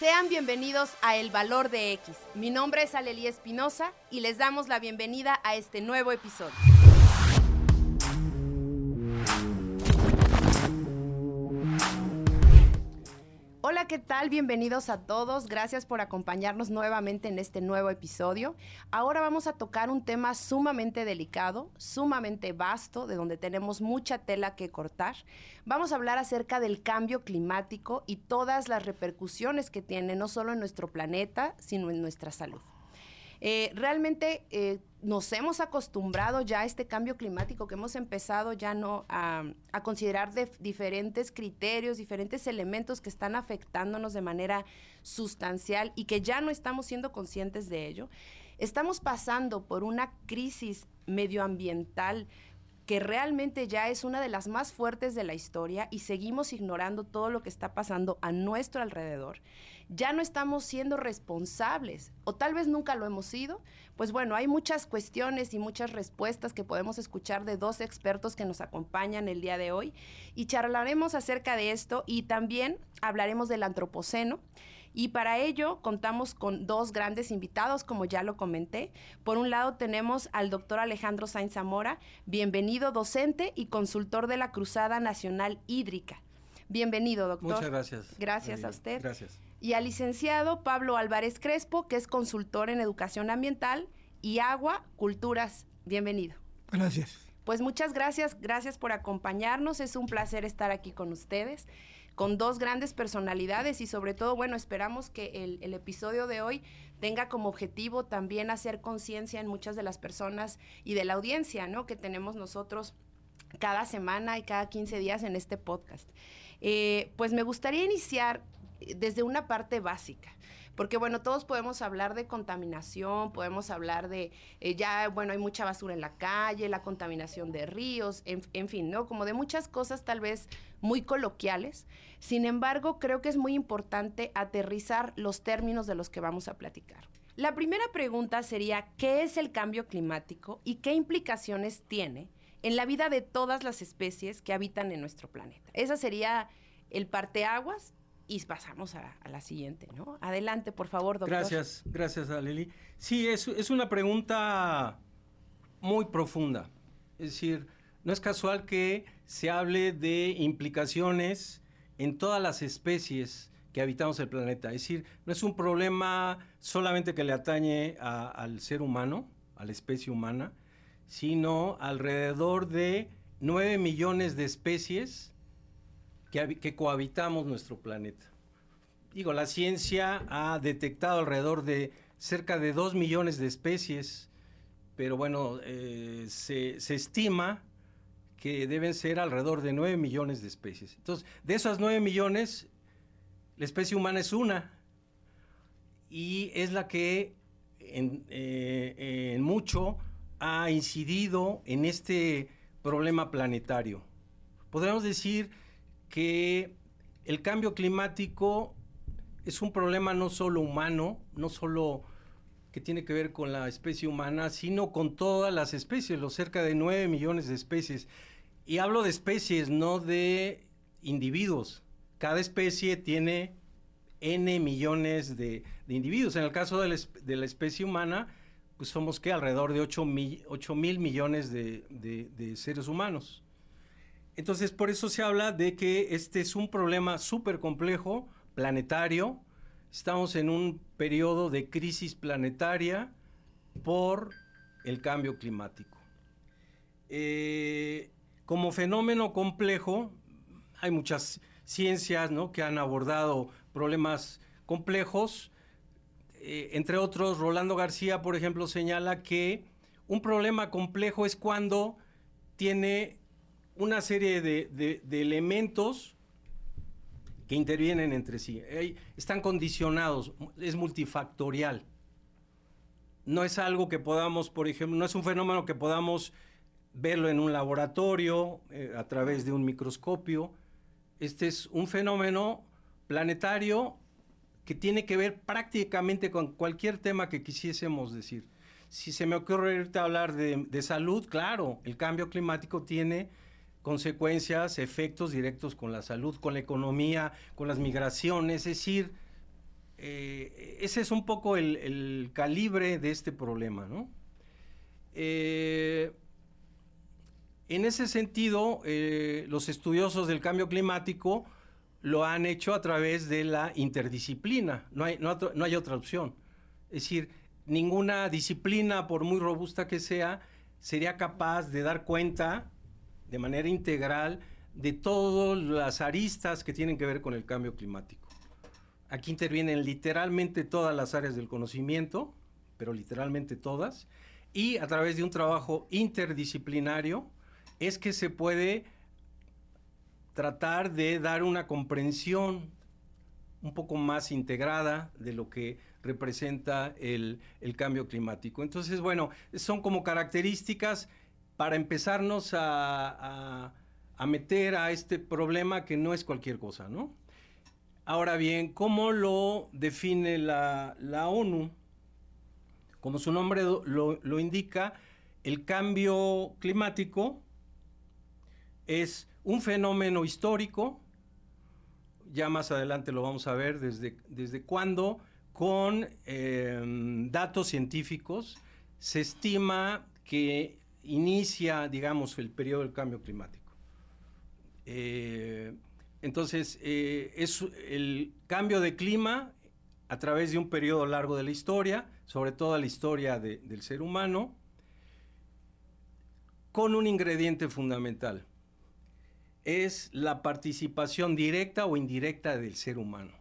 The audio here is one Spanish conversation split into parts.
Sean bienvenidos a El Valor de X. Mi nombre es Alelí Espinosa y les damos la bienvenida a este nuevo episodio. ¿Qué tal? Bienvenidos a todos. Gracias por acompañarnos nuevamente en este nuevo episodio. Ahora vamos a tocar un tema sumamente delicado, sumamente vasto, de donde tenemos mucha tela que cortar. Vamos a hablar acerca del cambio climático y todas las repercusiones que tiene no solo en nuestro planeta, sino en nuestra salud. Eh, realmente eh, nos hemos acostumbrado ya a este cambio climático que hemos empezado ya no a, considerar diferentes criterios, diferentes elementos que están afectándonos de manera sustancial y que ya no estamos siendo conscientes de ello. Estamos pasando por una crisis medioambiental que realmente ya es una de las más fuertes de la historia y seguimos ignorando todo lo que está pasando a nuestro alrededor. Ya no estamos siendo responsables, o tal vez nunca lo hemos sido. Pues bueno, hay muchas cuestiones y muchas respuestas que podemos escuchar de dos expertos que nos acompañan el día de hoy y charlaremos acerca de esto y también hablaremos del antropoceno y para ello contamos con dos grandes invitados, como ya lo comenté. Por un lado tenemos al doctor Alejandro Sainz Zamora, bienvenido docente y consultor de la Cruzada Nacional Hídrica. Bienvenido, doctor. Muchas gracias. Gracias a usted. Gracias. Y al licenciado Pablo Álvarez Crespo, que es consultor en educación ambiental y agua, culturas. Bienvenido. Gracias. Pues muchas gracias, gracias por acompañarnos. Es un placer estar aquí con ustedes con dos grandes personalidades y sobre todo, bueno, esperamos que el, episodio de hoy tenga como objetivo también hacer conciencia en muchas de las personas y de la audiencia, ¿no? Que tenemos nosotros cada semana y cada 15 días en este podcast. Eh, pues me gustaría iniciar desde una parte básica. Porque bueno, todos podemos hablar de contaminación, podemos hablar de, eh, ya, bueno, hay mucha basura en la calle, la contaminación de ríos, en, fin, ¿no? Como de muchas cosas tal vez muy coloquiales. Sin embargo, creo que es muy importante aterrizar los términos de los que vamos a platicar. La primera pregunta sería, ¿qué es el cambio climático y qué implicaciones tiene en la vida de todas las especies que habitan en nuestro planeta? Esa sería el parteaguas y pasamos a, la siguiente, ¿no? Adelante, por favor, doctor. Gracias, gracias, Aleli. Sí, es, es una pregunta muy profunda. Es decir, no es casual que se hable de implicaciones en todas las especies que habitamos el planeta. Es decir, no es un problema solamente que le atañe al ser humano, a la especie humana, sino alrededor de 9 millones de especies que, cohabitamos nuestro planeta. Digo, la ciencia ha detectado alrededor de cerca de 2 millones de especies, pero bueno, eh, se, estima que deben ser alrededor de 9 millones de especies. Entonces, de esas 9 millones, la especie humana es una y es la que en, eh, en mucho ha incidido en este problema planetario. Podríamos decir que el cambio climático es un problema no solo humano, no solo que tiene que ver con la especie humana, sino con todas las especies, los cerca de 9 millones de especies. Y hablo de especies, no de individuos. Cada especie tiene N millones de, individuos. En el caso de la, especie humana, pues somos que alrededor de 8 mil, millones de seres humanos. Entonces, por eso se habla de que este es un problema súper complejo, planetario. Estamos en un periodo de crisis planetaria por el cambio climático. Eh, como fenómeno complejo, hay muchas ciencias que han abordado problemas complejos. Eh, entre otros, Rolando García, por ejemplo, señala que un problema complejo es cuando tiene una serie de, elementos que intervienen entre sí. están condicionados, es multifactorial. No es algo que podamos, por ejemplo, no es un fenómeno que podamos verlo en un laboratorio, eh, a través de un microscopio. Este es un fenómeno planetario que tiene que ver prácticamente con cualquier tema que quisiésemos decir. Si se me ocurre hablar de, de salud, claro, el cambio climático tiene consecuencias, efectos directos con la salud, con la economía, con las migraciones, es decir, eh, ese es un poco el, calibre de este problema, ¿no? Eh, en ese sentido, eh, los estudiosos del cambio climático lo han hecho a través de la interdisciplina, no hay, no, hay otra opción. Es decir, ninguna disciplina, por muy robusta que sea, sería capaz de dar cuenta de manera integral de todas las aristas que tienen que ver con el cambio climático. Aquí intervienen literalmente todas las áreas del conocimiento, pero literalmente todas, y a través de un trabajo interdisciplinario es que se puede tratar de dar una comprensión un poco más integrada de lo que representa el, cambio climático. Entonces, bueno, son como características para empezarnos a, a meter a este problema que no es cualquier cosa, ¿no? Ahora bien, ¿cómo lo define la, ONU? Como su nombre lo, indica, el cambio climático es un fenómeno histórico, ya más adelante lo vamos a ver desde, desde cuándo, con em, datos científicos, se estima que inicia, digamos, el periodo del cambio climático. Eh, entonces, eh, es el cambio de clima a través de un periodo largo de la historia, sobre todo la historia del ser humano, con un ingrediente fundamental. Es la participación directa o indirecta del ser humano.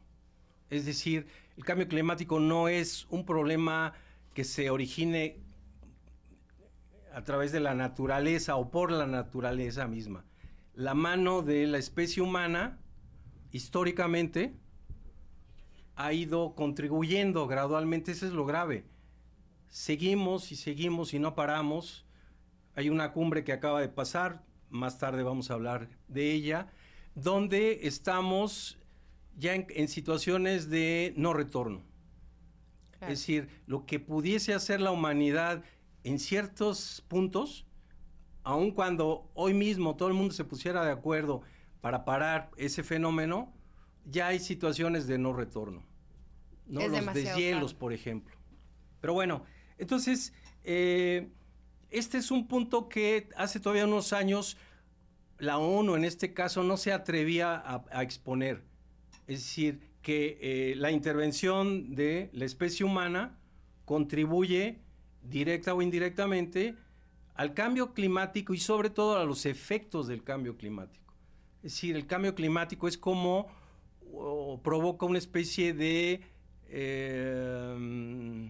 Es decir, el cambio climático no es un problema que se origine a través de la naturaleza o por la naturaleza misma la mano de la especie humana, históricamente, ha ido contribuyendo gradualmente, eso es lo grave. Seguimos y seguimos y no paramos. Hay una cumbre que acaba de pasar, más tarde vamos a hablar de ella, donde estamos ya en, situaciones de no retorno. Es decir, lo que pudiese hacer la humanidad en ciertos puntos, aun cuando hoy mismo todo el mundo se pusiera de acuerdo para parar ese fenómeno, ya hay situaciones de no retorno. ¿no? Los deshielos, por ejemplo. Pero bueno, entonces, eh, este es un punto que hace todavía unos años la ONU en este caso no se atrevía a, exponer. Es decir, que eh, la intervención de la especie humana contribuye directa o indirectamente al cambio climático y sobre todo a los efectos del cambio climático. Es decir, el cambio climático es como provoca una especie de eh,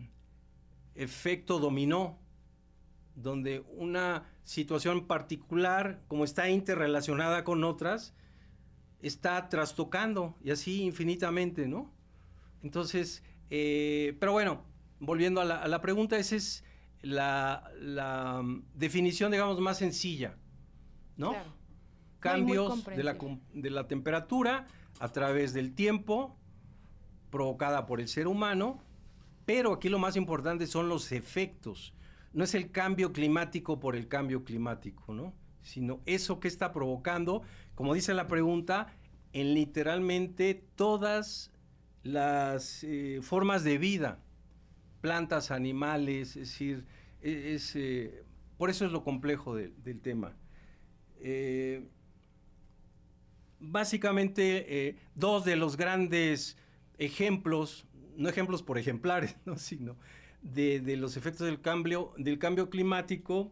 efecto dominó, donde una situación particular, como está interrelacionada con otras, está trastocando y así infinitamente, ¿no? Entonces, eh, pero bueno, volviendo a la, a la pregunta, ese es la, mm, definición, digamos, más sencilla, ¿no? Cambios de la, de la temperatura a través del tiempo provocada por el ser humano, pero aquí lo más importante son los efectos. No es el cambio climático por el cambio climático, ¿no? Sino eso que está provocando, como dice la pregunta, en literalmente todas las eh, formas de vida plantas, animales, es decir, e, es, eh, por eso es lo complejo del tema. Eh, básicamente, eh, dos de los grandes ejemplos, no ejemplos por ejemplares, sino de, los efectos del cambio, del cambio climático,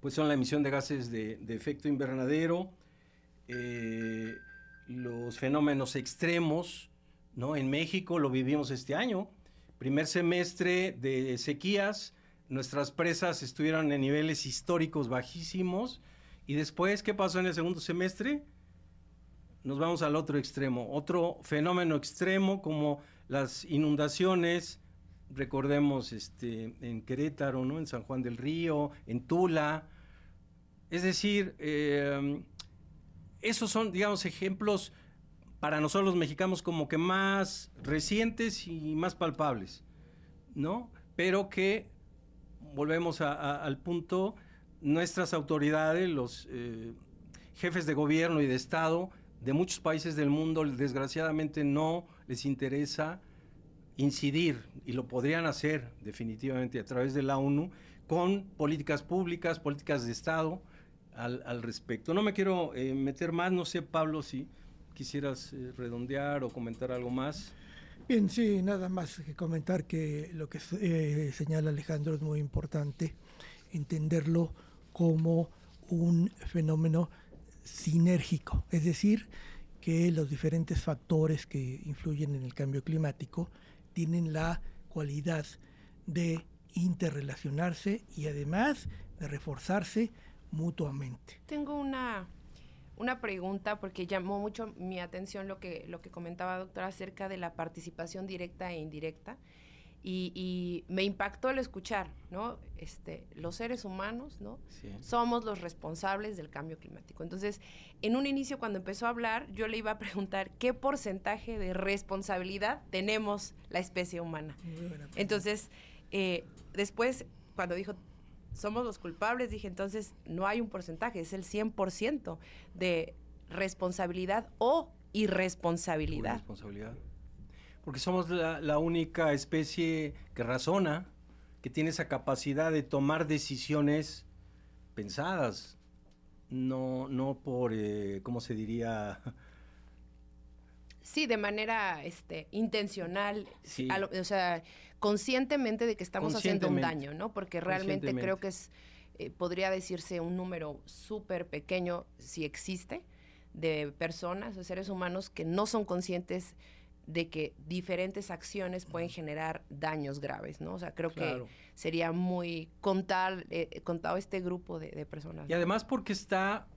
pues son la emisión de gases de, de efecto invernadero, los fenómenos extremos, ¿no? En México lo vivimos este año, primer semestre de sequías, nuestras presas estuvieron en niveles históricos bajísimos. Y después, ¿qué pasó en el segundo semestre? Nos vamos al otro extremo, otro fenómeno extremo como las inundaciones, recordemos este, en Querétaro, ¿no? en San Juan del Río, en Tula. Es decir, eh, esos son, digamos, ejemplos para nosotros los mexicanos como que más recientes y más palpables, ¿no? Pero que, volvemos al punto, nuestras autoridades, los eh, jefes de gobierno y de Estado de muchos países del mundo, desgraciadamente no les interesa incidir, y lo podrían hacer definitivamente a través de la ONU, con políticas públicas, políticas de Estado al, respecto. No me quiero eh, meter más, no sé, Pablo, si quisieras eh, redondear o comentar algo más. Bien, sí, nada más que comentar que lo que eh, señala Alejandro es muy importante, entenderlo como un fenómeno sinérgico, es decir, que los diferentes factores que influyen en el cambio climático tienen la cualidad de interrelacionarse y además de reforzarse mutuamente. Tengo una una pregunta porque llamó mucho mi atención lo que, lo que comentaba doctora acerca de la participación directa e indirecta. Y, me impactó el escuchar, ¿no? Este, los seres humanos, ¿no? Somos los responsables del cambio climático. Entonces, en un inicio cuando empezó a hablar, yo le iba a preguntar qué porcentaje de responsabilidad tenemos la especie humana. Entonces, eh, después, cuando dijo somos los culpables, dije entonces no hay un porcentaje, es el 100% de responsabilidad o irresponsabilidad. Responsabilidad. Porque somos la, única especie que razona, que tiene esa capacidad de tomar decisiones pensadas, no, no por, eh, ¿cómo se diría? Sí, de manera este, intencional, o sea, conscientemente de que estamos haciendo un daño, ¿no? Porque realmente creo que es, eh, podría decirse un número súper pequeño, si existe, de personas o seres humanos que no son conscientes de que diferentes acciones pueden generar daños graves, ¿no? O sea, creo que sería muy contar, eh, contado este grupo de, de personas. Y además porque está,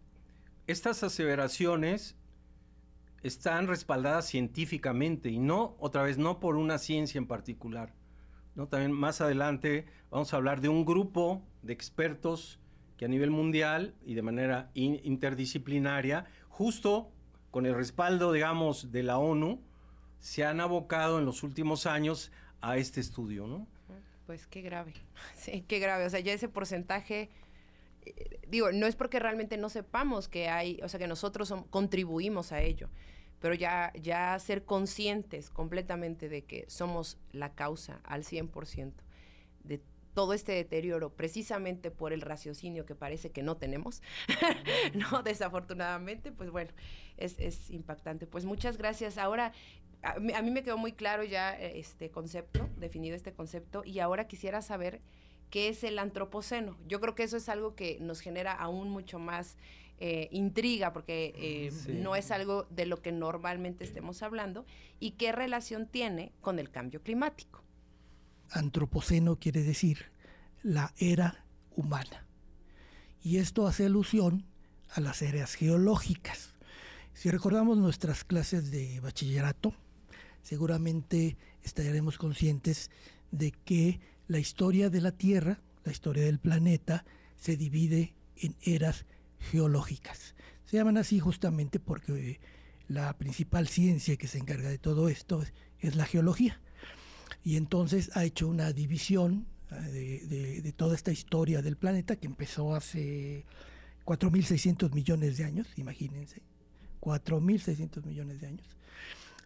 estas aseveraciones están respaldadas científicamente y no, otra vez, no por una ciencia en particular. ¿no? También más adelante vamos a hablar de un grupo de expertos que a nivel mundial y de manera interdisciplinaria, justo con el respaldo, digamos, de la ONU, se han abocado en los últimos años a este estudio, ¿no? Pues qué grave, sí, qué grave. O sea, ya ese porcentaje, eh, digo, no es porque realmente no sepamos que hay, o sea, que nosotros contribuimos a ello, pero ya, ya ser conscientes completamente de que somos la causa al 100% de todo este deterioro precisamente por el raciocinio que parece que no tenemos, ¿no? Desafortunadamente, pues bueno, es, impactante. Pues muchas gracias. Ahora, a mí, a mí, me quedó muy claro ya eh, este concepto, definido este concepto, y ahora quisiera saber qué es el antropoceno. Yo creo que eso es algo que nos genera aún mucho más eh, intriga, porque eh, no es algo de lo que normalmente estemos hablando, y qué relación tiene con el cambio climático. Antropoceno quiere decir la era humana. Y esto hace alusión a las eras geológicas. Si recordamos nuestras clases de bachillerato, seguramente estaremos conscientes de que la historia de la Tierra, la historia del planeta, se divide en eras geológicas. Se llaman así justamente porque la principal ciencia que se encarga de todo esto es, la geología. Y entonces ha hecho una división eh, de, toda esta historia del planeta que empezó hace 4.600 millones de años, imagínense, 4.600 millones de años.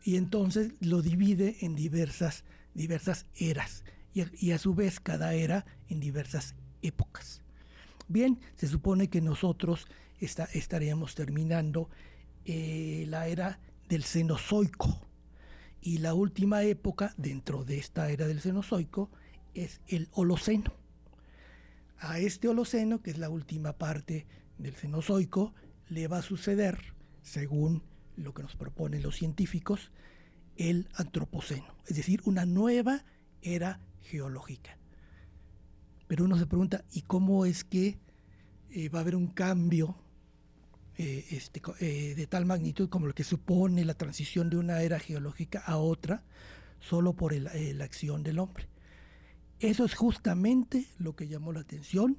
Y entonces lo divide en diversas, diversas eras y a su vez cada era en diversas épocas. Bien, se supone que nosotros estaríamos terminando eh, la era del Cenozoico. Y la última época dentro de esta era del Cenozoico es el Holoceno. A este Holoceno, que es la última parte del Cenozoico, le va a suceder, según lo que nos proponen los científicos, el Antropoceno, es decir, una nueva era geológica. Pero uno se pregunta, ¿y cómo es que eh, va a haber un cambio eh, este, eh, de tal magnitud como lo que supone la transición de una era geológica a otra, solo por la acción del hombre? Eso es justamente lo que llamó la atención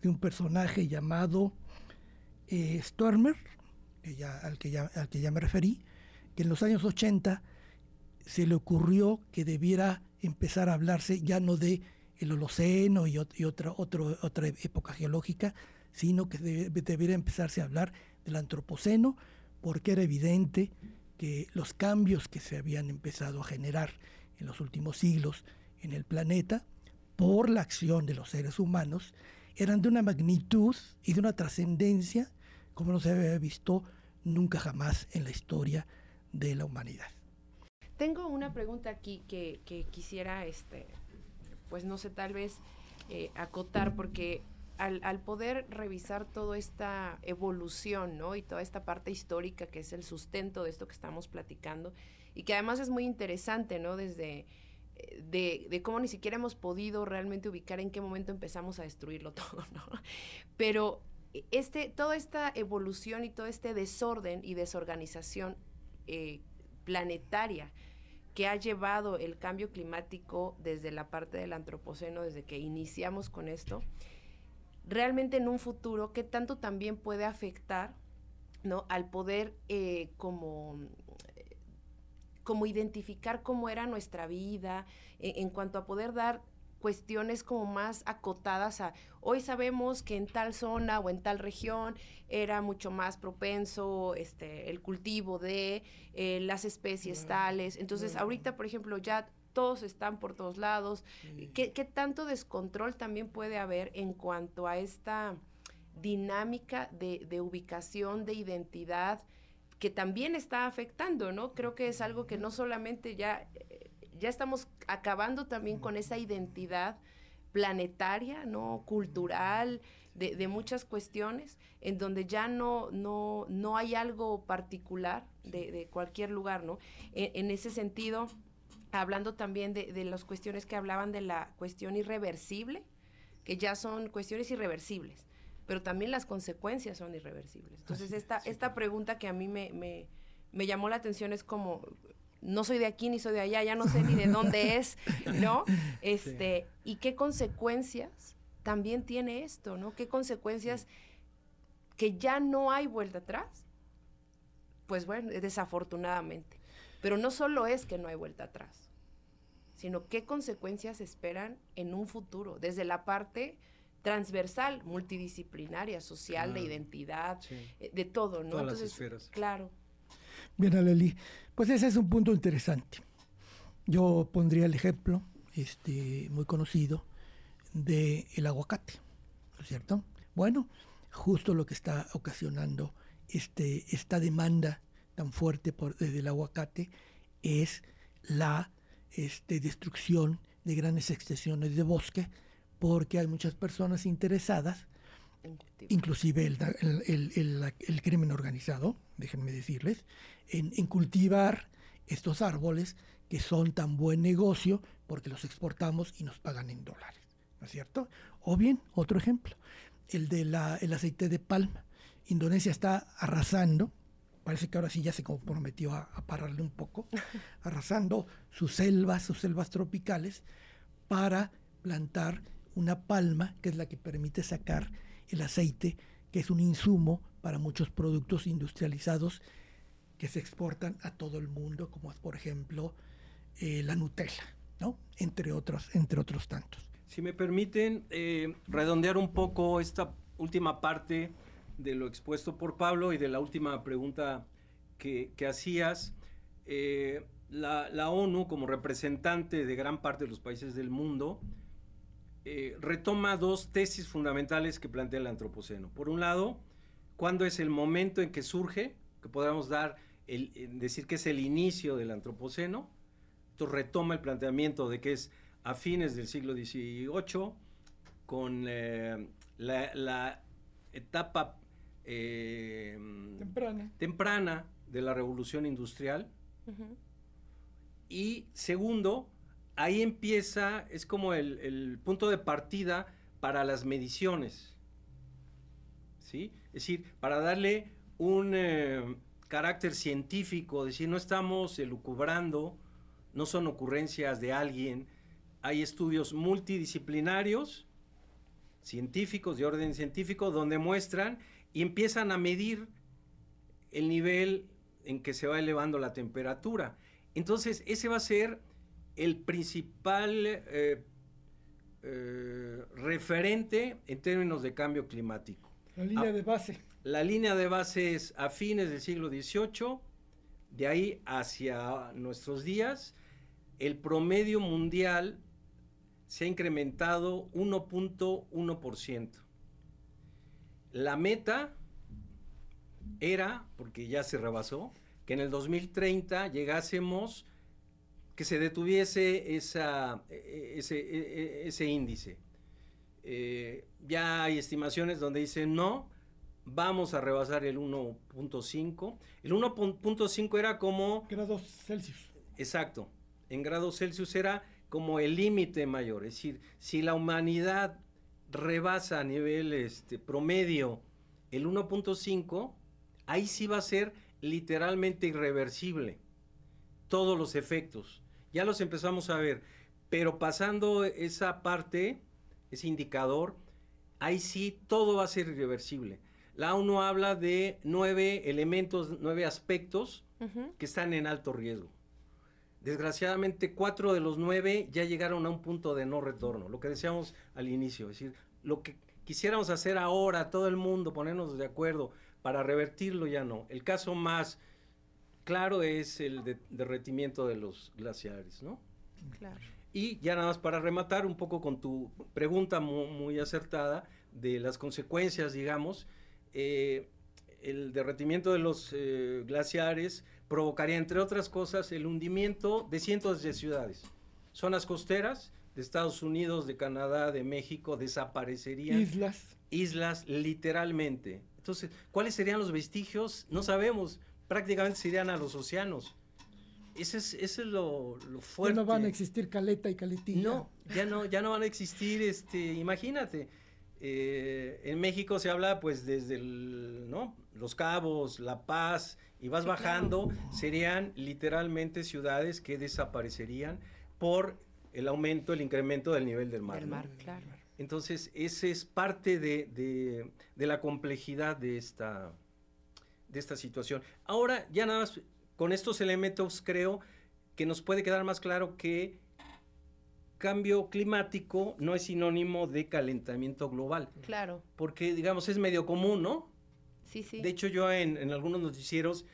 de un personaje llamado Stormer, al, que ya, al que ya me referí, que en los años 80 se le ocurrió que debiera empezar a hablarse ya no de el Holoceno y, otra, otra época geológica, sino que debería empezarse a hablar del Antropoceno, porque era evidente que los cambios que se habían empezado a generar en los últimos siglos en el planeta por la acción de los seres humanos eran de una magnitud y de una trascendencia como no se había visto nunca jamás en la historia de la humanidad. Tengo una pregunta aquí que, quisiera, este, pues no sé, tal vez eh, acotar, porque al, poder revisar toda esta evolución, ¿no? Y toda esta parte histórica que es el sustento de esto que estamos platicando, y que además es muy interesante, ¿no? Desde eh, de, de, cómo ni siquiera hemos podido realmente ubicar en qué momento empezamos a destruirlo todo, ¿no? Pero este, toda esta evolución y todo este desorden y desorganización eh, planetaria que ha llevado el cambio climático desde la parte del antropoceno, desde que iniciamos con esto, realmente en un futuro, ¿qué tanto también puede afectar ¿no? al poder eh, como, como identificar cómo era nuestra vida, en cuanto a poder dar cuestiones como más acotadas a hoy sabemos que en tal zona o en tal región era mucho más propenso este el cultivo de eh, las especies tales entonces ahorita por ejemplo ya todos están por todos lados. ¿Qué, tanto descontrol también puede haber en cuanto a esta dinámica de, de ubicación de identidad que también está afectando, ¿no? Creo que es algo que no solamente ya ya estamos acabando también con esa identidad planetaria, ¿no? Cultural, de, muchas cuestiones, en donde ya no, no, no hay algo particular de, cualquier lugar, ¿no? En, ese sentido, hablando también de, de las cuestiones que hablaban de la cuestión irreversible, que ya son cuestiones irreversibles, pero también las consecuencias son irreversibles. Entonces, esta, esta pregunta que a mí me, me, me llamó la atención es como, no soy de aquí ni soy de allá, ya no sé ni de dónde es, ¿no? Este, y qué consecuencias también tiene esto, ¿no? ¿Qué consecuencias que ya no hay vuelta atrás? Pues bueno, desafortunadamente. Pero no solo es que no hay vuelta atrás, sino qué consecuencias esperan en un futuro, desde la parte transversal, multidisciplinaria, social, de identidad, eh, de todo, ¿no? Todas las esferas. Claro. Bien, Aleli, pues ese es un punto interesante. Yo pondría el ejemplo este, muy conocido del el aguacate, ¿no es cierto? Bueno, justo lo que está ocasionando este, esta demanda tan fuerte por, desde el aguacate es la este, destrucción de grandes extensiones de bosque, porque hay muchas personas interesadas, inclusive el crimen organizado, déjenme decirles, en, cultivar estos árboles que son tan buen negocio porque los exportamos y nos pagan en dólares, ¿no es cierto? O bien, otro ejemplo, el del el aceite de palma. Indonesia está arrasando, parece que ahora sí ya se comprometió a, a pararle un poco, arrasando sus selvas, sus selvas tropicales, para plantar una palma, que es la que permite sacar el aceite, que es un insumo para muchos productos industrializados que se exportan a todo el mundo, como es por ejemplo eh, la Nutella, ¿no? Entre otros, entre otros tantos. Si me permiten eh, redondear un poco esta última parte de lo expuesto por Pablo y de la última pregunta que, hacías, eh, la, la, ONU como representante de gran parte de los países del mundo retoma dos tesis fundamentales que plantea el Antropoceno. Por un lado, cuándo es el momento en que surge, que podamos dar decir que es el inicio del antropoceno, entonces retoma el planteamiento de que es a fines del siglo XVIII, con eh, la, etapa eh, temprana. temprana. de la revolución industrial. Y segundo, ahí empieza, es como el, punto de partida para las mediciones. ¿Sí? Es decir, para darle un, eh, carácter científico, decir, no estamos elucubrando, no son ocurrencias de alguien, hay estudios multidisciplinarios, científicos, de orden científico, donde muestran y empiezan a medir el nivel en que se va elevando la temperatura. Entonces, ese va a ser el principal eh, eh, referente en términos de cambio climático. La línea ah, de base. La línea de base es a fines del siglo XVIII, de ahí hacia nuestros días. el promedio mundial se ha incrementado 1.1%. La meta era, porque ya se rebasó, que en el 2030 llegásemos, que se detuviese esa, e, e, ese, e, ese, índice. Eh, ya hay estimaciones donde dicen no, vamos a rebasar el 1.5. El 1.5 era como... Grados Celsius. Exacto. En grados Celsius era como el límite mayor. Es decir, si la humanidad rebasa a nivel este, promedio el 1.5, ahí sí va a ser literalmente irreversible todos los efectos. Ya los empezamos a ver, pero pasando esa parte, ese indicador, ahí sí todo va a ser irreversible. La ONU habla de nueve elementos, nueve aspectos que están en alto riesgo. Desgraciadamente, cuatro de los nueve ya llegaron a un punto de no retorno, lo que decíamos al inicio, es decir, lo que quisiéramos hacer ahora, todo el mundo, ponernos de acuerdo para revertirlo ya no. El caso más claro es el derretimiento de los glaciares, ¿no? Claro. Y ya nada más para rematar un poco con tu pregunta muy, acertada de las consecuencias, digamos, eh, el derretimiento de los eh, glaciares provocaría, entre otras cosas, el hundimiento de cientos de ciudades. Zonas costeras de Estados Unidos, de Canadá, de México, desaparecerían. Islas. Islas, literalmente. Entonces, ¿cuáles serían los vestigios? No sabemos. Prácticamente se irían a los océanos. Ese es, ese es lo, fuerte. Ya no van a existir caleta y caletilla. No, ya no, ya no van a existir, este, imagínate. Eh, en México se habla pues desde ¿no? Los Cabos, La Paz, y vas bajando, serían literalmente ciudades que desaparecerían por el aumento, el incremento del nivel del mar. Del mar, claro. Entonces, ese es parte de, la complejidad de esta, de esta situación. Ahora, ya nada más, con estos elementos creo que nos puede quedar más claro que cambio climático no es sinónimo de calentamiento global. Claro. Porque, digamos, es medio común, ¿no? Sí, sí. De hecho, yo en, algunos noticieros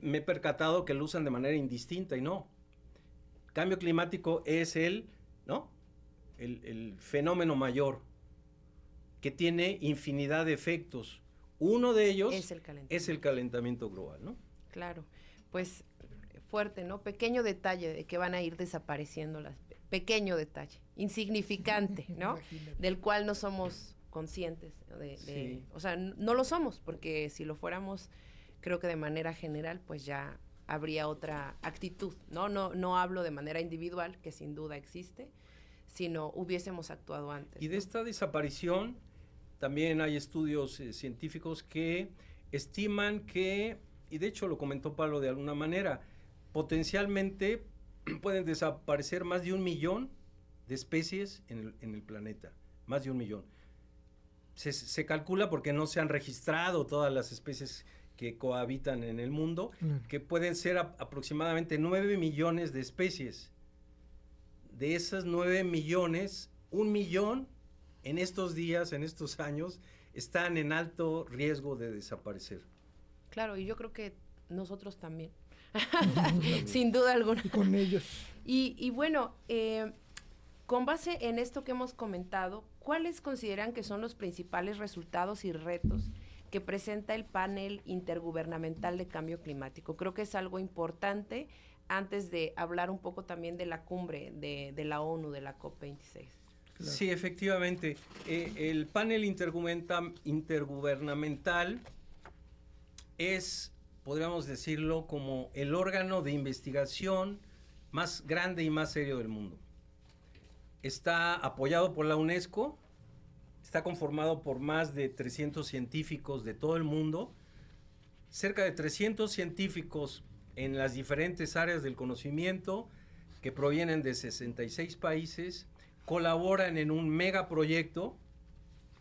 me he percatado que lo usan de manera indistinta y no. Cambio climático es el, ¿no? el, fenómeno mayor, que tiene infinidad de efectos. Uno de ellos es el calentamiento, global, ¿no? Claro, pues fuerte, ¿no? Pequeño detalle de que van a ir desapareciendo las... Pequeño detalle, insignificante, ¿no? Del cual no somos conscientes. De, O sea, no lo somos, porque si lo fuéramos, creo que de manera general, pues ya habría otra actitud, ¿no? No, no hablo de manera individual, que sin duda existe, si no hubiésemos actuado antes. Y de esta desaparición también hay estudios eh, científicos que estiman que, y de hecho lo comentó Pablo de alguna manera, potencialmente pueden desaparecer más de un millón de especies en el, planeta, más de un millón. Se, calcula porque no se han registrado todas las especies que cohabitan en el mundo, que pueden ser aproximadamente 9 millones de especies de esas 9 millones, un millón en estos días, en estos años, están en alto riesgo de desaparecer. Claro, y yo creo que nosotros también. Sin duda alguna. Y con ellos. Y, bueno, eh, con base en esto que hemos comentado, ¿cuáles consideran que son los principales resultados y retos que presenta el panel intergubernamental de cambio climático? Creo que es algo importante antes de hablar un poco también de la cumbre de, la ONU, de la COP26. Sí, efectivamente. Eh, el panel intergubernamental es, podríamos decirlo, como el órgano de investigación más grande y más serio del mundo. Está apoyado por la UNESCO, está conformado por más de 300 científicos de todo el mundo, cerca de 300 científicos en las diferentes áreas del conocimiento que provienen de 66 países, colaboran en un megaproyecto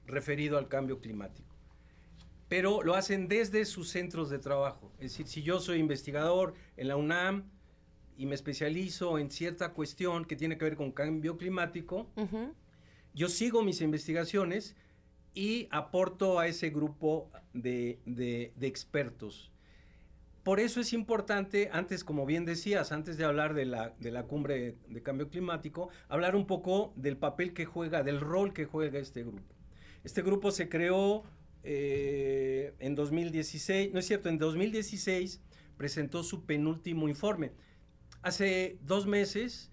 referido al cambio climático. Pero lo hacen desde sus centros de trabajo. Es decir, si yo soy investigador en la UNAM y me especializo en cierta cuestión que tiene que ver con cambio climático, yo sigo mis investigaciones y aporto a ese grupo de, de expertos por eso es importante, antes, como bien decías, antes de hablar de la, de la cumbre de cambio climático, hablar un poco del papel que juega, del rol que juega este grupo. Este grupo se creó eh, en 2016, no es cierto, en 2016 presentó su penúltimo informe. Hace dos meses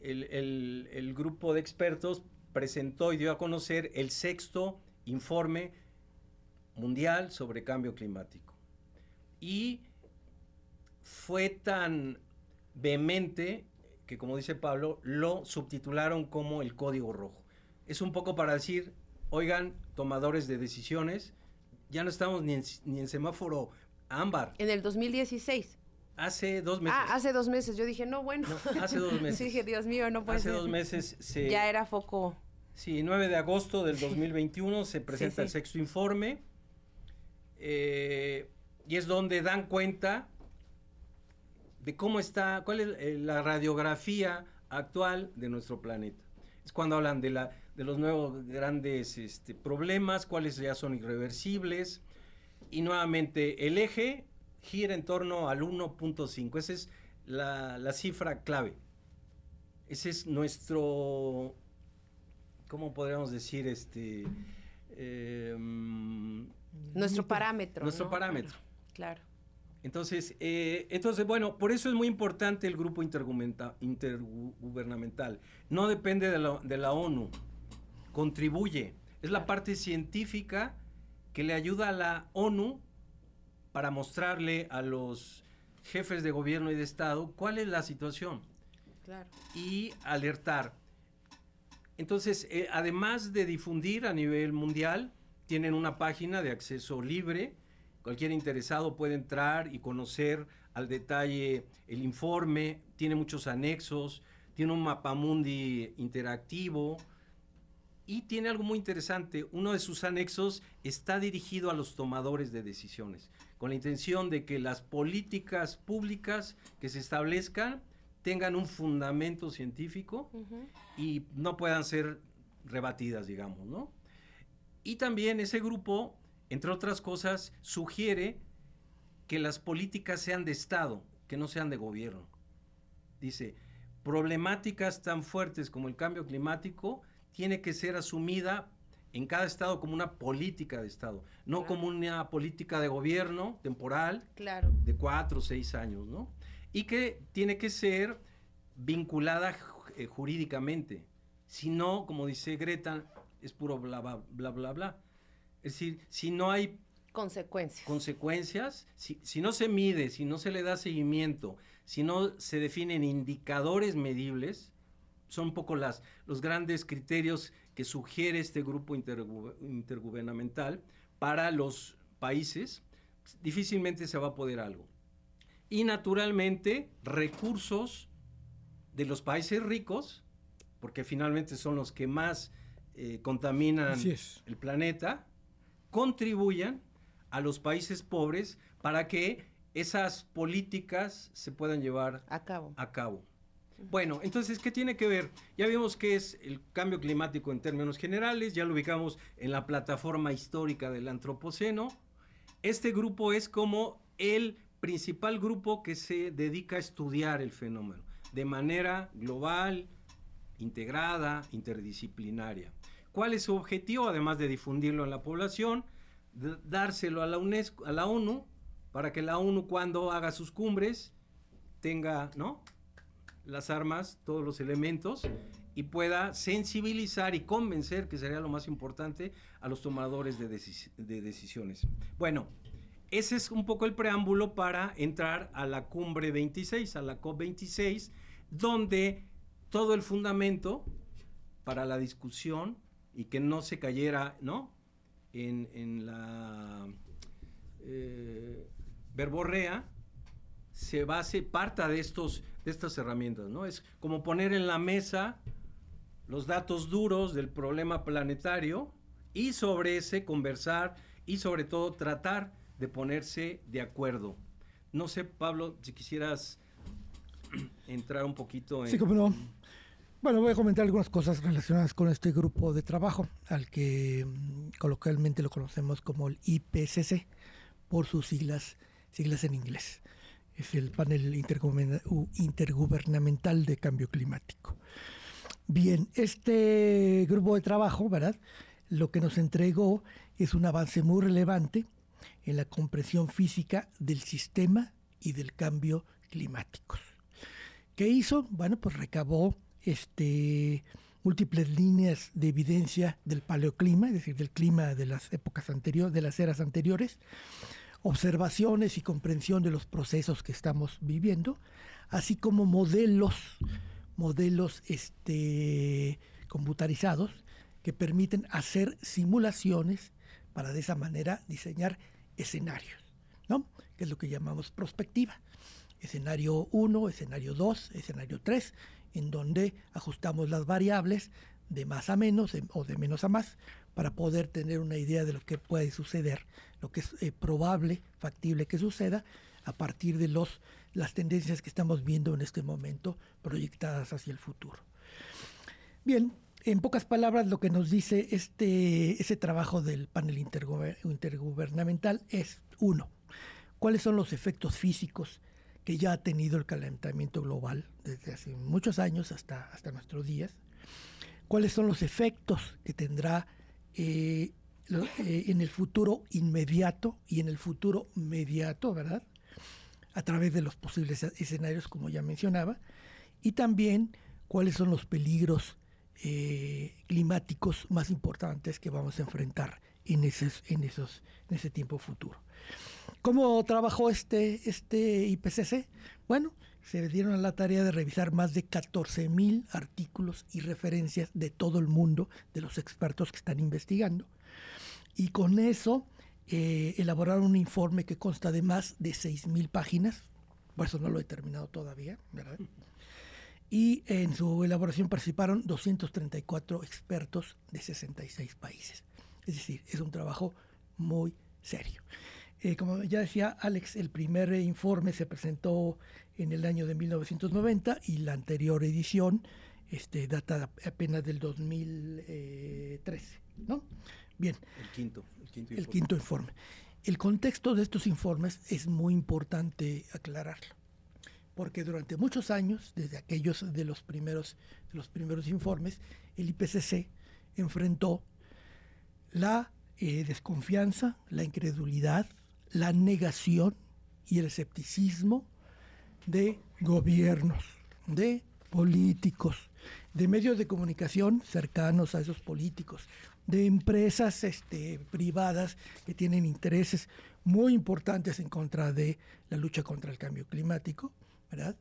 el, el grupo de expertos presentó y dio a conocer el sexto informe mundial sobre cambio climático. Y fue tan vehemente que, como dice Pablo, lo subtitularon como el código rojo. Es un poco para decir, oigan, tomadores de decisiones, ya no estamos ni en, semáforo ámbar. En el 2016. Hace dos meses. Ah, hace dos meses. Yo dije, no, bueno. hace dos meses. dije, Dios mío, no puede hace dos meses se... Ya era foco. Sí, 9 de agosto del 2021 se presenta el sexto informe. Eh, y es donde dan cuenta de cómo está, cuál es eh, la radiografía actual de nuestro planeta. Es cuando hablan de, la, de los nuevos grandes este, problemas, cuáles ya son irreversibles. Y nuevamente, el eje gira en torno al 1.5. Esa es la, cifra clave. Ese es nuestro, ¿cómo podríamos decir? Este, em, nuestro parámetro. Nuestro parámetro. Claro. Entonces, eh, entonces, bueno, por eso es muy importante el grupo intergubernamental. No depende de la, de la ONU, contribuye. Es la parte científica que le ayuda a la ONU para mostrarle a los jefes de gobierno y de Estado cuál es la situación. Claro. Y alertar. Entonces, eh, además de difundir a nivel mundial, tienen una página de acceso libre Cualquier interesado puede entrar y conocer al detalle el informe, tiene muchos anexos, tiene un mapamundi interactivo y tiene algo muy interesante, uno de sus anexos está dirigido a los tomadores de decisiones, con la intención de que las políticas públicas que se establezcan tengan un fundamento científico y no puedan ser rebatidas, digamos, ¿no? Y también ese grupo entre otras cosas, sugiere que las políticas sean de Estado, que no sean de gobierno. Dice, problemáticas tan fuertes como el cambio climático tiene que ser asumida en cada estado como una política de estado, no como una política de gobierno temporal claro. de cuatro o seis años, ¿no? Y que tiene que ser vinculada eh, jurídicamente. Si no, como dice Greta, es puro bla bla bla bla bla. Es decir, si no hay consecuencias, consecuencias si, no se mide, si no se le da seguimiento, si no se definen indicadores medibles, son un poco las, los grandes criterios que sugiere este grupo intergubernamental para los países, difícilmente se va a poder algo. Y naturalmente, recursos de los países ricos, porque finalmente son los que más eh, contaminan el planeta, contribuyan a los países pobres para que esas políticas se puedan llevar a cabo. A cabo. Bueno, entonces, ¿qué tiene que ver? Ya vimos qué es el cambio climático en términos generales, ya lo ubicamos en la plataforma histórica del Antropoceno. Este grupo es como el principal grupo que se dedica a estudiar el fenómeno de manera global, integrada, interdisciplinaria. ¿Cuál es su objetivo? Además de difundirlo en la población, dárselo a la UNESCO, a la ONU, para que la ONU cuando haga sus cumbres tenga, ¿no? Las armas, todos los elementos y pueda sensibilizar y convencer, que sería lo más importante, a los tomadores de, de decisiones. Bueno, ese es un poco el preámbulo para entrar a la cumbre 26, a la COP26, donde todo el fundamento para la discusión y que no se cayera, ¿no? En, la eh, verborrea se base, parta de, estos, de estas herramientas, ¿no? Es como poner en la mesa los datos duros del problema planetario y sobre ese conversar y sobre todo tratar de ponerse de acuerdo. No sé, Pablo, si quisieras entrar un poquito en... Sí, como no. Bueno, voy a comentar algunas cosas relacionadas con este grupo de trabajo, al que mm, coloquialmente lo conocemos como el IPCC, por sus siglas, siglas en inglés. es el panel intergubernamental de cambio climático. Bien, este grupo de trabajo, ¿verdad? Lo que nos entregó es un avance muy relevante en la comprensión física del sistema y del cambio climático. ¿Qué hizo? Bueno, pues recabó este, múltiples líneas de evidencia del paleoclima, es decir, del clima de las épocas anteriores, de las eras anteriores, observaciones y comprensión de los procesos que estamos viviendo, así como modelos, modelos este, computarizados que permiten hacer simulaciones para de esa manera diseñar escenarios, ¿no? que es lo que llamamos prospectiva. Escenario 1, escenario 2, escenario 3, en donde ajustamos las variables de más a menos o de menos a más para poder tener una idea de lo que puede suceder, lo que es eh, probable, factible que suceda a partir de los, las tendencias que estamos viendo en este momento proyectadas hacia el futuro. Bien, en pocas palabras lo que nos dice este, ese trabajo del panel intergubernamental es, uno, cuáles son los efectos físicos que ya ha tenido el calentamiento global desde hace muchos años hasta, hasta nuestros días, cuáles son los efectos que tendrá eh, eh, en el futuro inmediato y en el futuro mediato, ¿verdad? A través de los posibles escenarios, como ya mencionaba, y también cuáles son los peligros eh, climáticos más importantes que vamos a enfrentar en, en, esos, en ese tiempo futuro. ¿Cómo trabajó este, este IPCC? Bueno, se dieron a la tarea de revisar más de 14.000 artículos y referencias de todo el mundo, de los expertos que están investigando. Y con eso eh, elaboraron un informe que consta de más de 6.000 páginas, por eso no lo he terminado todavía, ¿verdad? Y en su elaboración participaron 234 expertos de 66 países. Es decir, es un trabajo muy serio. Eh, como ya decía Alex, el primer informe se presentó en el año de 1990 y la anterior edición este, data apenas del 2013, ¿no? Bien. El quinto, el quinto informe. El quinto informe. El contexto de estos informes es muy importante aclararlo, porque durante muchos años, desde aquellos de los primeros, de los primeros informes, el IPCC enfrentó la eh, desconfianza, la incredulidad, la negación y el escepticismo de gobiernos, de políticos, de medios de comunicación cercanos a esos políticos, de empresas este, privadas que tienen intereses muy importantes en contra de la lucha contra el cambio climático, ¿verdad?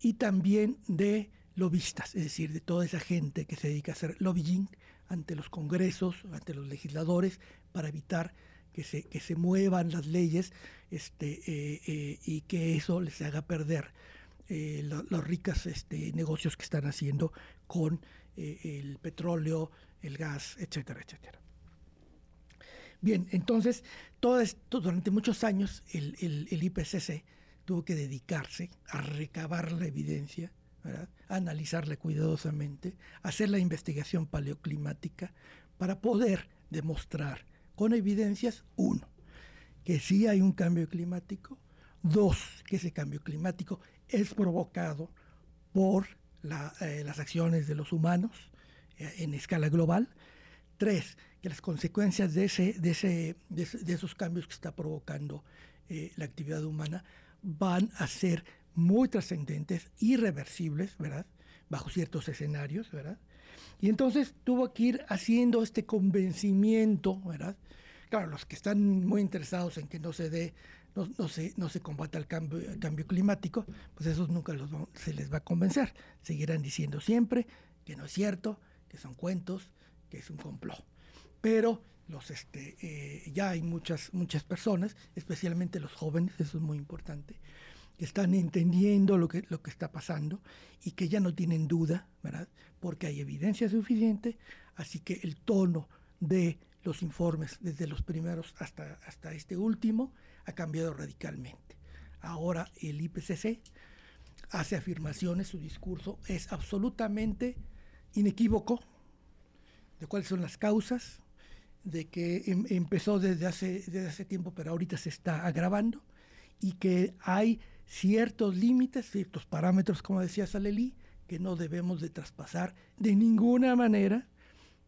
Y también de lobistas, es decir, de toda esa gente que se dedica a hacer lobbying ante los congresos, ante los legisladores, para evitar que se, que se muevan las leyes este, eh, eh, y que eso les haga perder eh, los ricos este, negocios que están haciendo con el petróleo, el gas, etcétera, etcétera. Bien, entonces, todo esto, durante muchos años el, el, IPCC tuvo que dedicarse a recabar la evidencia, a analizarla cuidadosamente, hacer la investigación paleoclimática para poder demostrar con evidencias, uno, que sí hay un cambio climático, dos, que ese cambio climático es provocado por eh, las acciones de los humanos eh, en escala global, tres, que las consecuencias de, ese, de, ese, de, esos cambios que está provocando eh, la actividad humana van a ser muy trascendentes, irreversibles, ¿verdad? Bajo ciertos escenarios, ¿verdad? Y entonces tuvo que ir haciendo este convencimiento, ¿verdad? Claro, los que están muy interesados en que no se dé, no, se, no se combata el cambio, cambio climático, pues esos nunca los, se les va a convencer. Seguirán diciendo siempre que no es cierto, que son cuentos, que es un complot. Pero los este eh, ya hay muchas muchas personas, especialmente los jóvenes, eso es muy importante, que están entendiendo lo que, lo que está pasando y que ya no tienen duda, ¿verdad? Porque hay evidencia suficiente, así que el tono de los informes, desde los primeros hasta, hasta este último, ha cambiado radicalmente. Ahora el IPCC hace afirmaciones, su discurso es absolutamente inequívoco de cuáles son las causas, de que em, empezó desde hace, desde hace tiempo, pero ahorita se está agravando, y que hay ciertos límites, ciertos parámetros, como decía Salelí, que no debemos de traspasar de ninguna manera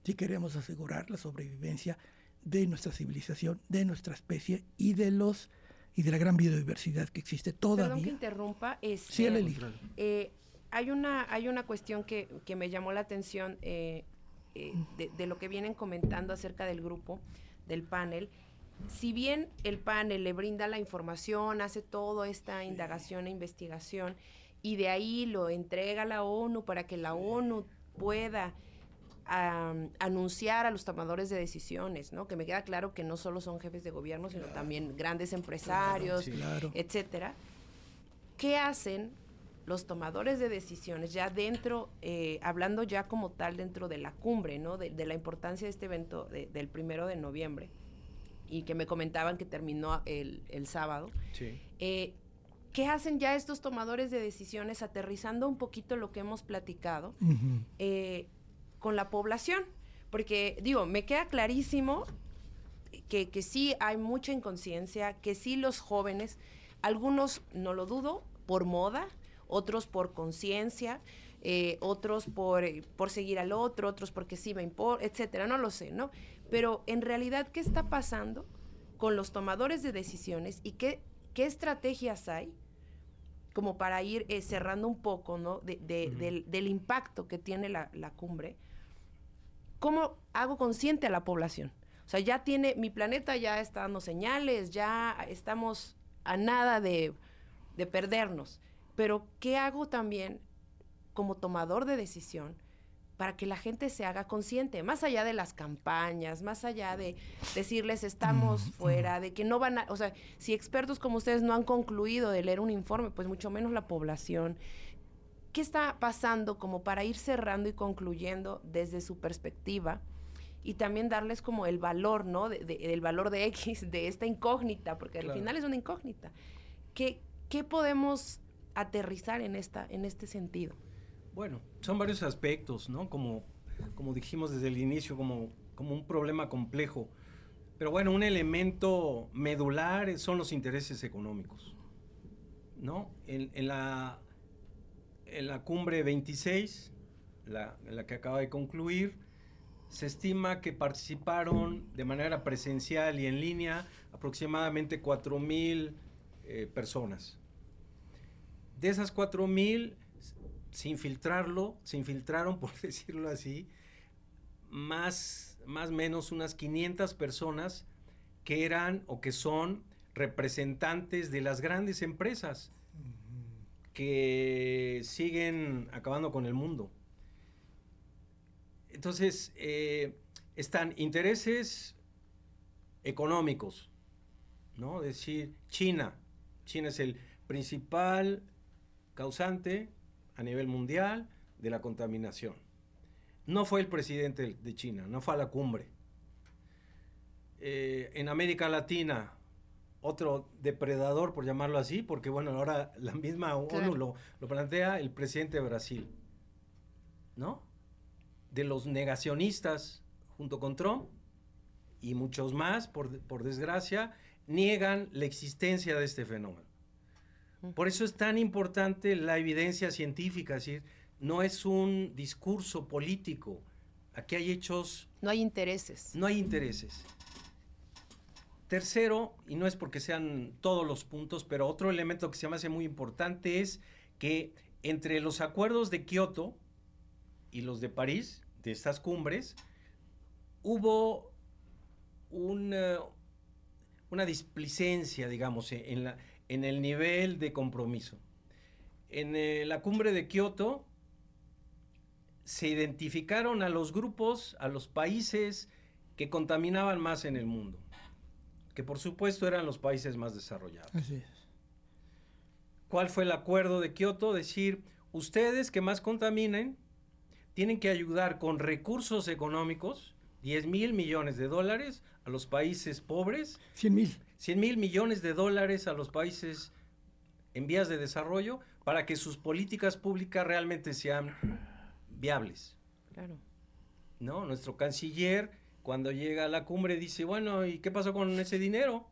si queremos asegurar la sobrevivencia de nuestra civilización, de nuestra especie y de los y de la gran biodiversidad que existe todavía. Perdón que interrumpa. Este, sí, Aleli. Eh, hay una hay una cuestión que, que me llamó la atención eh, eh, de, de, lo que vienen comentando acerca del grupo, del panel. Si bien el panel le brinda la información, hace toda esta indagación e investigación, y de ahí lo entrega a la ONU para que la ONU pueda anunciar a los tomadores de decisiones, ¿no? Que me queda claro que no solo son jefes de gobierno, sino también grandes empresarios, etcétera. ¿Qué hacen los tomadores de decisiones ya dentro, eh, hablando ya como tal dentro de la cumbre, ¿no? De, la importancia de este evento del primero de noviembre y que me comentaban que terminó el, sábado. Eh, ¿Qué hacen ya estos tomadores de decisiones aterrizando un poquito lo que hemos platicado? con la población. Porque, digo, me queda clarísimo que, que sí hay mucha inconsciencia, que sí los jóvenes, algunos, no lo dudo, por moda, otros por conciencia, eh, otros por, por seguir al otro, otros porque sí me importa, etcétera, no lo sé, ¿no? Pero en realidad, ¿qué está pasando con los tomadores de decisiones y qué, qué estrategias hay como para ir eh, cerrando un poco, ¿no? De, del, del, impacto que tiene la, la cumbre ¿cómo hago consciente a la población? O sea, ya tiene, mi planeta ya está dando señales, ya estamos a nada de, perdernos. Pero, ¿qué hago también como tomador de decisión para que la gente se haga consciente, más allá de las campañas, más allá de decirles estamos fuera, de que no van a, o sea, si expertos como ustedes no han concluido de leer un informe, pues mucho menos la población. ¿Qué está pasando como para ir cerrando y concluyendo desde su perspectiva? Y también darles como el valor, ¿no? De, del valor de X, de esta incógnita, porque al final es una incógnita. ¿Qué, ¿Qué podemos aterrizar en, esta, en este sentido? Bueno, son varios aspectos, ¿no? Como, como dijimos desde el inicio, como, como un problema complejo. Pero bueno, un elemento medular son los intereses económicos, ¿no? En, en la en la cumbre 26, la, la que acaba de concluir, se estima que participaron de manera presencial y en línea aproximadamente 4.000 eh, personas. De esas 4.000, sin filtrarlo, se infiltraron, por decirlo así, más más menos unas 500 personas que eran o que son representantes de las grandes empresas que siguen acabando con el mundo. Entonces, eh, están intereses económicos, ¿no? Es decir, China. China es el principal causante a nivel mundial de la contaminación. No fue el presidente de China, no fue a la cumbre. Eh, en América Latina, otro depredador, por llamarlo así, porque bueno, ahora la misma ONU lo, plantea el presidente de Brasil, ¿no? De los negacionistas junto con Trump y muchos más, por, por desgracia, niegan la existencia de este fenómeno. Por eso es tan importante la evidencia científica, es decir, no es un discurso político. Aquí hay hechos. No hay intereses. No hay intereses. Tercero, y no es porque sean todos los puntos, pero otro elemento que se me hace muy importante es que entre los acuerdos de Kioto y los de París, de estas cumbres, hubo una, una displicencia, digamos, en, la, en el nivel de compromiso. En eh, la cumbre de Kioto se identificaron a los grupos, a los países que contaminaban más en el mundo que por supuesto eran los países más desarrollados. ¿Cuál fue el acuerdo de Kioto? Decir, ustedes que más contaminen tienen que ayudar con recursos económicos, 10 mil millones de dólares a los países pobres. 100 mil. 100 mil millones de dólares a los países en vías de desarrollo para que sus políticas públicas realmente sean viables. Claro. ¿No? Nuestro canciller cuando llega a la cumbre dice, bueno, ¿y qué pasó con ese dinero?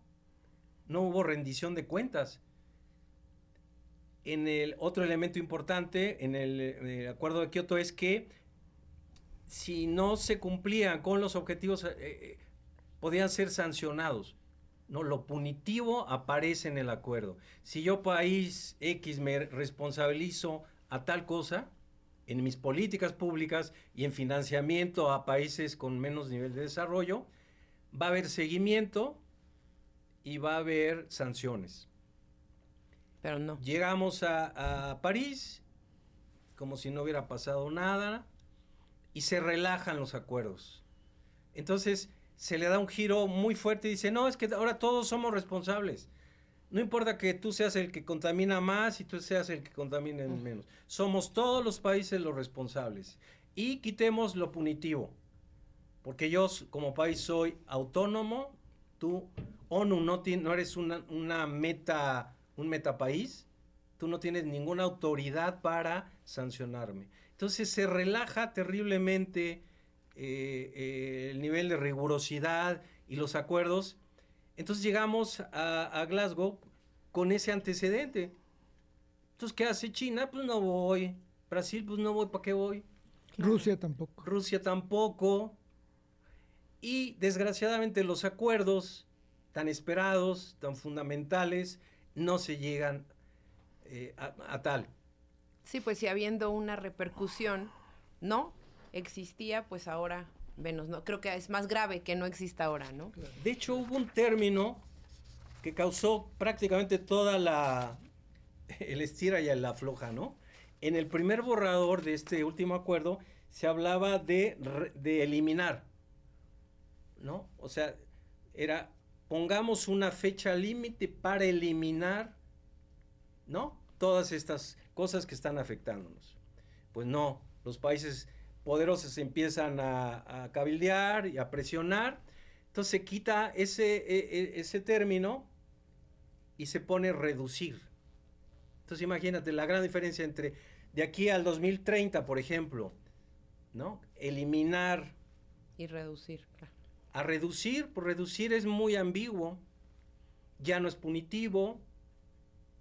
No hubo rendición de cuentas. en el otro elemento importante en el, acuerdo de Kioto es que si no se cumplían con los objetivos, eh, eh, podían ser sancionados. No, lo punitivo aparece en el acuerdo. Si yo país X me responsabilizo a tal cosa en mis políticas públicas y en financiamiento a países con menos nivel de desarrollo, va a haber seguimiento y va a haber sanciones. Pero no. Llegamos a, París como si no hubiera pasado nada y se relajan los acuerdos. Entonces se le da un giro muy fuerte y dice, no, es que ahora todos somos responsables. No importa que tú seas el que contamina más y tú seas el que contamina menos. Somos todos los países los responsables. Y quitemos lo punitivo. Porque yo como país soy autónomo, tú, ONU, no, no eres una, una meta un metapaís, tú no tienes ninguna autoridad para sancionarme. Entonces se relaja terriblemente eh, eh, el nivel de rigurosidad y los acuerdos. Entonces llegamos a, Glasgow con ese antecedente. Entonces, ¿qué hace China? Pues no voy. Brasil, pues no voy, ¿para qué voy? Rusia tampoco. Rusia tampoco. Y desgraciadamente los acuerdos tan esperados, tan fundamentales, no se llegan eh, a, tal. Sí, pues si habiendo una repercusión, ¿no? Existía, pues ahora menos, ¿no? Creo que es más grave que no exista ahora, ¿no? De hecho, hubo un término que causó prácticamente toda la, el estira y el afloja, ¿no? En el primer borrador de este último acuerdo se hablaba de, de eliminar, ¿no? O sea, era pongamos una fecha límite para eliminar, ¿no? Todas estas cosas que están afectándonos. Pues no, los países poderosos empiezan a, cabildear y a presionar, entonces se quita ese, e, e, ese término y se pone reducir. Entonces imagínate la gran diferencia entre de aquí al 2030, por ejemplo, ¿no? Eliminar. Y reducir a reducir, por reducir es muy ambiguo, ya no es punitivo.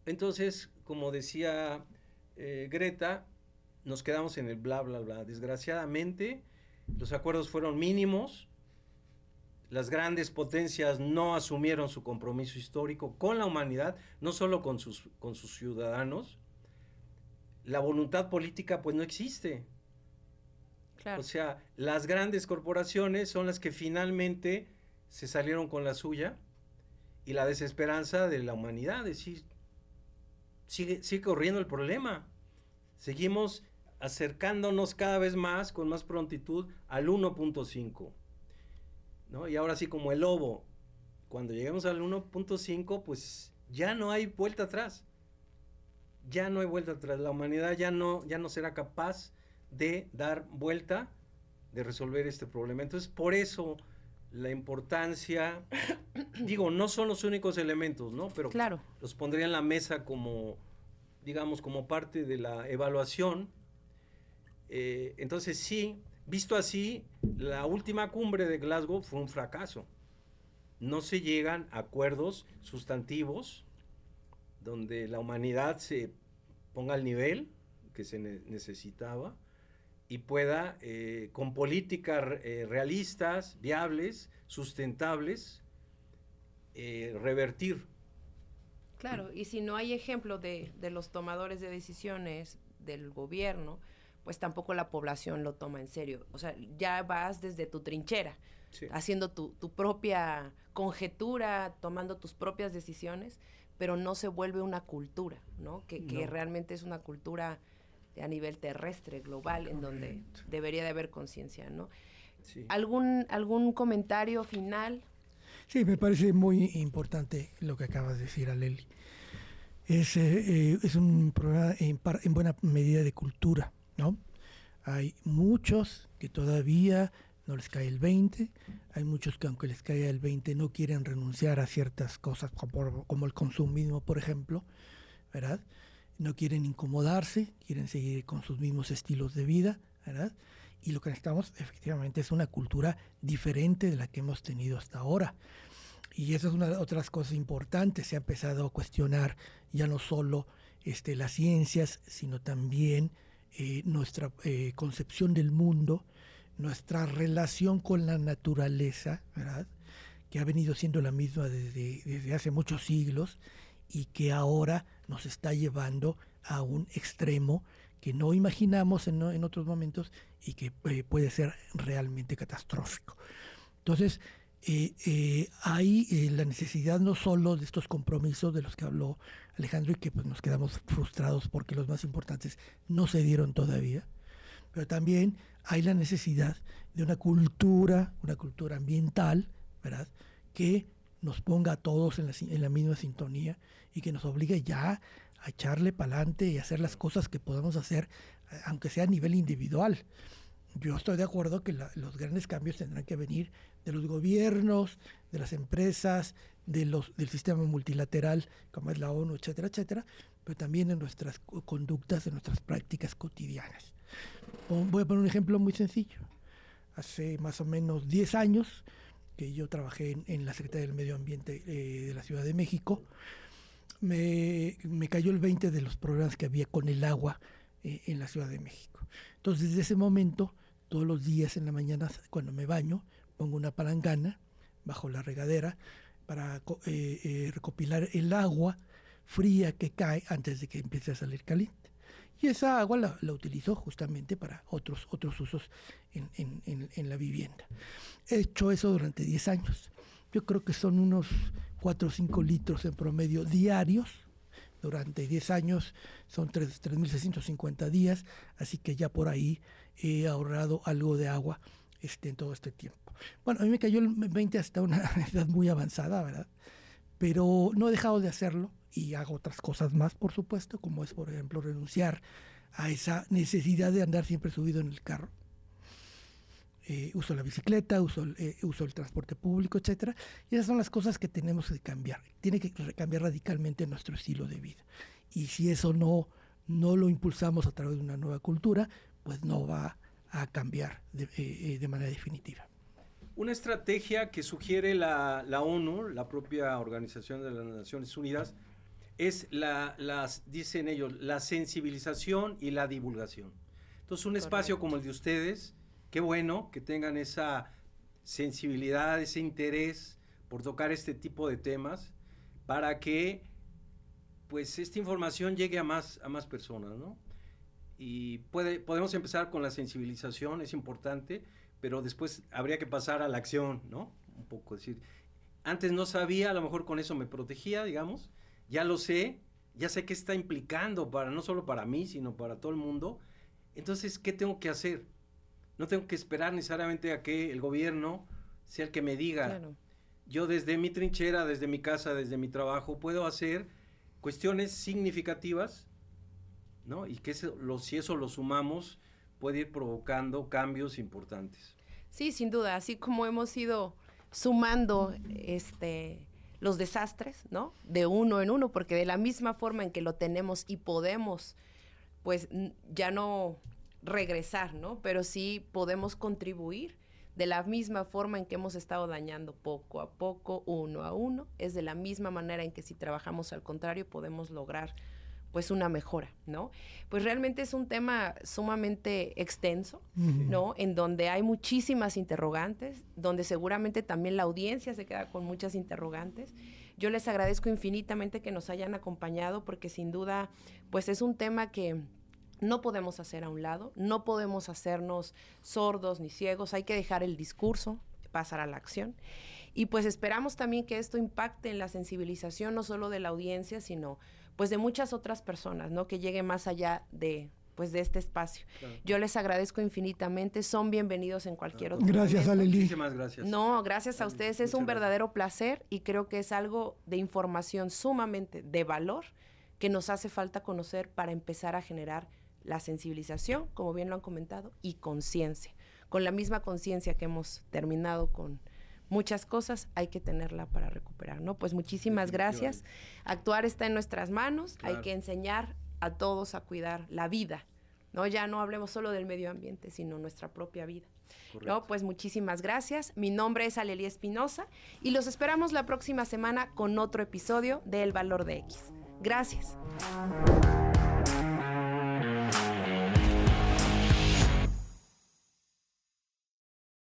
Entonces, como decía eh, Greta, nos quedamos en el bla, bla, bla. Desgraciadamente, los acuerdos fueron mínimos, las grandes potencias no asumieron su compromiso histórico con la humanidad, no solo con sus, con sus ciudadanos. La voluntad política pues no existe. O sea, las grandes corporaciones son las que finalmente se salieron con la suya y la desesperanza de la humanidad. Es decir, sigue, sigue corriendo el problema. Seguimos acercándonos cada vez más, con más prontitud, al 1.5. ¿no? Y ahora sí, como el lobo, cuando lleguemos al 1.5, pues ya no hay vuelta atrás. Ya no hay vuelta atrás. La humanidad ya no, ya no será capaz de dar vuelta, de resolver este problema. Entonces, por eso la importancia, digo, no son los únicos elementos, ¿no? Pero claro. los pondría en la mesa como, digamos, como parte de la evaluación. Eh, entonces, sí, visto así, la última cumbre de Glasgow fue un fracaso. No se llegan a acuerdos sustantivos donde la humanidad se ponga al nivel que se necesitaba y pueda, eh, con políticas eh, realistas, viables, sustentables, revertir. Claro, y si no hay ejemplo de, los tomadores de decisiones del gobierno, pues tampoco la población lo toma en serio. O sea, ya vas desde tu trinchera, haciendo tu, propia conjetura, tomando tus propias decisiones, pero no se vuelve una cultura, ¿no? Que, que realmente es una cultura a nivel terrestre, global, en donde debería de haber conciencia, ¿no? ¿Algún, ¿Algún comentario final? Sí, me parece muy importante lo que acabas de decir, Aleli. Es, eh, eh, es un programa en, en, buena medida de cultura, ¿no? Hay muchos que todavía no les cae el 20, hay muchos que aunque les caiga el 20 no quieren renunciar a ciertas cosas como, el consumismo, por ejemplo, ¿verdad? no quieren incomodarse, quieren seguir con sus mismos estilos de vida, ¿verdad? Y lo que necesitamos efectivamente es una cultura diferente de la que hemos tenido hasta ahora. Y eso es una de otras cosas importantes. Se ha empezado a cuestionar ya no solo este, las ciencias, sino también eh, nuestra eh, concepción del mundo, nuestra relación con la naturaleza, ¿verdad? que ha venido siendo la misma desde, desde hace muchos siglos y que ahora nos está llevando a un extremo que no imaginamos en, en otros momentos y que eh, puede ser realmente catastrófico. Entonces, eh, eh, hay la necesidad no solo de estos compromisos de los que habló Alejandro y que pues, nos quedamos frustrados porque los más importantes no se dieron todavía, pero también hay la necesidad de una cultura, una cultura ambiental, ¿verdad? Que nos ponga a todos en la, en la misma sintonía y que nos obligue ya a echarle para adelante y hacer las cosas que podamos hacer, eh, aunque sea a nivel individual. Yo estoy de acuerdo que los grandes cambios tendrán que venir de los gobiernos, de las empresas, de los, del sistema multilateral, como es la ONU, etcétera, etcétera, pero también en nuestras conductas, en nuestras prácticas cotidianas. Voy a poner un ejemplo muy sencillo. Hace más o menos 10 años que yo trabajé en, la Secretaría del Medio Ambiente eh, de la Ciudad de México, me, cayó el 20 de los problemas que había con el agua eh, en la Ciudad de México. Entonces, desde ese momento, todos los días en la mañana, cuando me baño, pongo una palangana bajo la regadera para eh, eh, recopilar el agua fría que cae antes de que empiece a salir caliente. Y esa agua la, la utilizo justamente para otros, otros usos en, en, en, la vivienda. He hecho eso durante 10 años. Yo creo que son unos 4 o 5 litros en promedio diarios. Durante 10 años son 3.650 días, así que ya por ahí he ahorrado algo de agua este, en todo este tiempo. Bueno, a mí me cayó el 20 hasta una edad muy avanzada, ¿verdad? Pero no he dejado de hacerlo y hago otras cosas más, por supuesto, como es, por ejemplo, renunciar a esa necesidad de andar siempre subido en el carro. Eh, uso la bicicleta, uso, eh, el transporte público, etcétera. Y esas son las cosas que tenemos que cambiar. Tiene que cambiar radicalmente nuestro estilo de vida. Y si eso no, no lo impulsamos a través de una nueva cultura, pues no va a cambiar de, eh, de manera definitiva. Una estrategia que sugiere la, la, ONU, la propia Organización de las Naciones Unidas, es la, las, dicen ellos, la sensibilización y la divulgación. Entonces, un espacio como el de ustedes, qué bueno que tengan esa sensibilidad, ese interés por tocar este tipo de temas, para que pues esta información llegue a más, a más personas, ¿no? Y puede, podemos empezar con la sensibilización, es importante, pero después habría que pasar a la acción, ¿no? Un poco decir, antes no sabía, a lo mejor con eso me protegía, digamos, ya lo sé, ya sé qué está implicando para no solo para mí, sino para todo el mundo. Entonces, ¿qué tengo que hacer? No tengo que esperar necesariamente a que el gobierno sea el que me diga. Yo desde mi trinchera, desde mi casa, desde mi trabajo, puedo hacer cuestiones significativas, ¿no? Y que si eso lo sumamos, puede ir provocando cambios importantes. Sí, sin duda, así como hemos ido sumando este los desastres, ¿no? De uno en uno, porque de la misma forma en que lo tenemos y podemos, pues ya no regresar, ¿no? Pero sí podemos contribuir de la misma forma en que hemos estado dañando poco a poco, uno a uno, es de la misma manera en que si trabajamos al contrario podemos lograr pues una mejora, ¿no? Pues realmente es un tema sumamente extenso, ¿no? En donde hay muchísimas interrogantes, donde seguramente también la audiencia se queda con muchas interrogantes. Yo les agradezco infinitamente que nos hayan acompañado porque sin duda, pues es un tema que no podemos hacer a un lado, no podemos hacernos sordos ni ciegos, hay que dejar el discurso, pasar a la acción. Y pues esperamos también que esto impacte en la sensibilización no solo de la audiencia, sino pues de muchas otras personas, ¿no? Que llegue más allá de pues de este espacio. Yo les agradezco infinitamente, son bienvenidos en cualquier otro Gracias, Aleli. Muchísimas gracias. No, gracias a ustedes, es un verdadero placer y creo que es algo de información sumamente de valor que nos hace falta conocer para empezar a generar la sensibilización, como bien lo han comentado, y conciencia. Con la misma conciencia que hemos terminado con muchas cosas hay que tenerla para recuperar, ¿no? Pues muchísimas gracias. Actuar está en nuestras manos, hay que enseñar a todos a cuidar la vida, ¿no? Ya no hablemos solo del medio ambiente, sino nuestra propia vida. ¿no? Pues muchísimas gracias. Mi nombre es Aleli Espinosa y los esperamos la próxima semana con otro episodio de El Valor de X. Gracias.